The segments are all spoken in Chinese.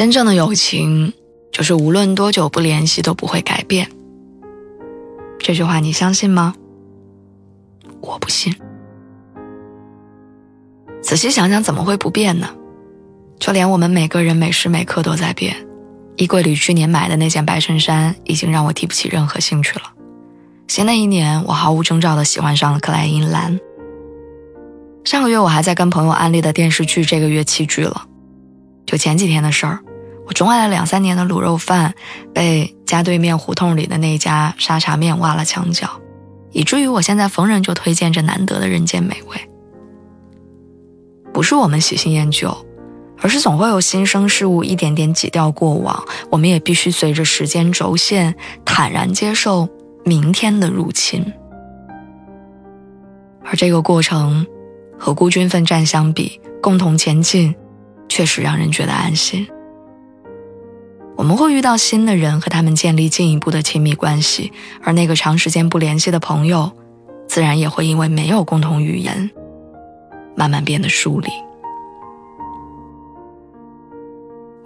真正的友情，就是无论多久不联系都不会改变。这句话你相信吗？我不信。仔细想想，怎么会不变呢？就连我们每个人每时每刻都在变。衣柜里去年买的那件白衬衫，已经让我提不起任何兴趣了。新的一年，我毫无征兆的喜欢上了克莱因蓝。上个月我还在跟朋友安利的电视剧，这个月弃剧了。就前几天的事儿。我钟爱了两三年的卤肉饭，被家对面胡同里的那家沙茶面挖了墙角，以至于我现在逢人就推荐这难得的人间美味。不是我们喜新厌旧，而是总会有新生事物一点点挤掉过往，我们也必须随着时间轴线坦然接受明天的入侵。而这个过程，和孤军奋战相比，共同前进，确实让人觉得安心。我们会遇到新的人，和他们建立进一步的亲密关系，而那个长时间不联系的朋友，自然也会因为没有共同语言，慢慢变得疏离。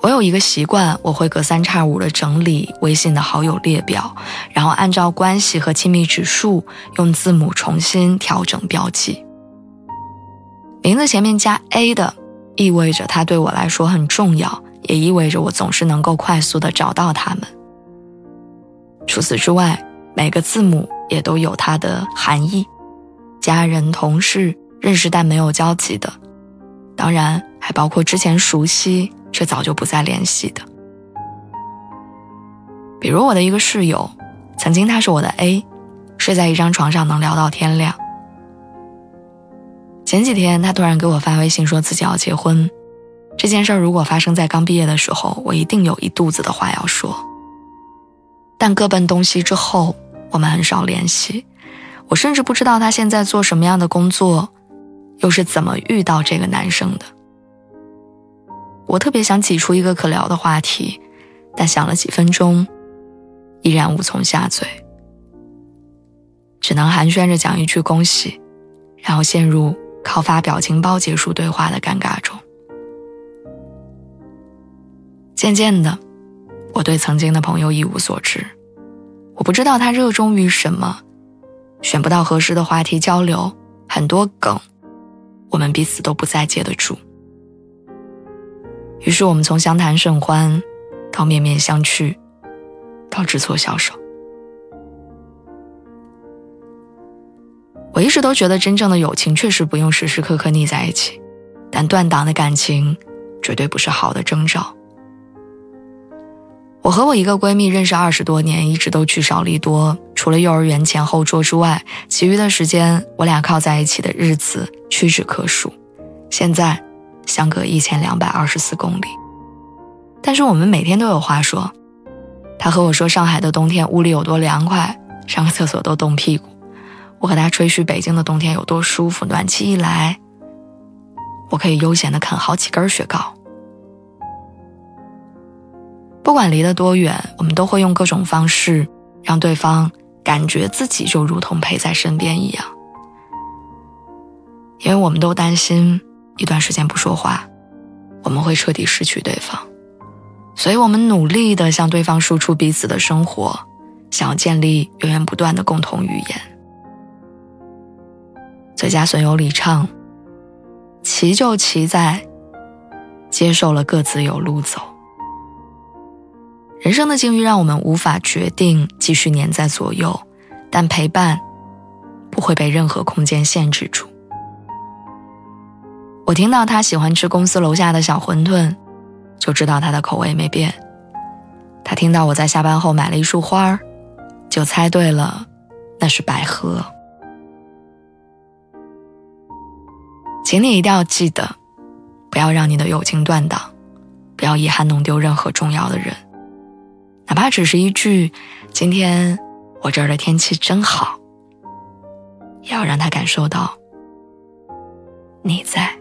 我有一个习惯，我会隔三差五的整理微信的好友列表，然后按照关系和亲密指数用字母重新调整标记。名字前面加 A 的，意味着他对我来说很重要。也意味着我总是能够快速的找到他们。除此之外，每个字母也都有它的含义：家人、同事、认识但没有交集的，当然还包括之前熟悉却早就不再联系的。比如我的一个室友，曾经他是我的 A，睡在一张床上能聊到天亮。前几天他突然给我发微信说自己要结婚。这件事如果发生在刚毕业的时候，我一定有一肚子的话要说。但各奔东西之后，我们很少联系，我甚至不知道他现在做什么样的工作，又是怎么遇到这个男生的。我特别想挤出一个可聊的话题，但想了几分钟，依然无从下嘴，只能寒暄着讲一句恭喜，然后陷入靠发表情包结束对话的尴尬中。渐渐的，我对曾经的朋友一无所知。我不知道他热衷于什么，选不到合适的话题交流，很多梗，我们彼此都不再接得住。于是我们从相谈甚欢，到面面相觑，到知错消手。我一直都觉得，真正的友情确实不用时时刻刻腻在一起，但断档的感情，绝对不是好的征兆。我和我一个闺蜜认识二十多年，一直都聚少离多。除了幼儿园前后桌之外，其余的时间我俩靠在一起的日子屈指可数。现在相隔一千两百二十四公里，但是我们每天都有话说。她和我说上海的冬天屋里有多凉快，上个厕所都冻屁股。我和她吹嘘北京的冬天有多舒服，暖气一来，我可以悠闲的啃好几根雪糕。不管离得多远，我们都会用各种方式让对方感觉自己就如同陪在身边一样，因为我们都担心一段时间不说话，我们会彻底失去对方，所以我们努力的向对方输出彼此的生活，想要建立源源不断的共同语言。最佳损友里唱：“骑就奇在，接受了各自有路走。”人生的境遇让我们无法决定继续黏在左右，但陪伴不会被任何空间限制住。我听到他喜欢吃公司楼下的小馄饨，就知道他的口味没变。他听到我在下班后买了一束花儿就猜对了，那是百合。请你一定要记得，不要让你的友情断档，不要遗憾弄丢任何重要的人，哪怕只是一句“今天我这儿的天气真好”，也要让他感受到你在。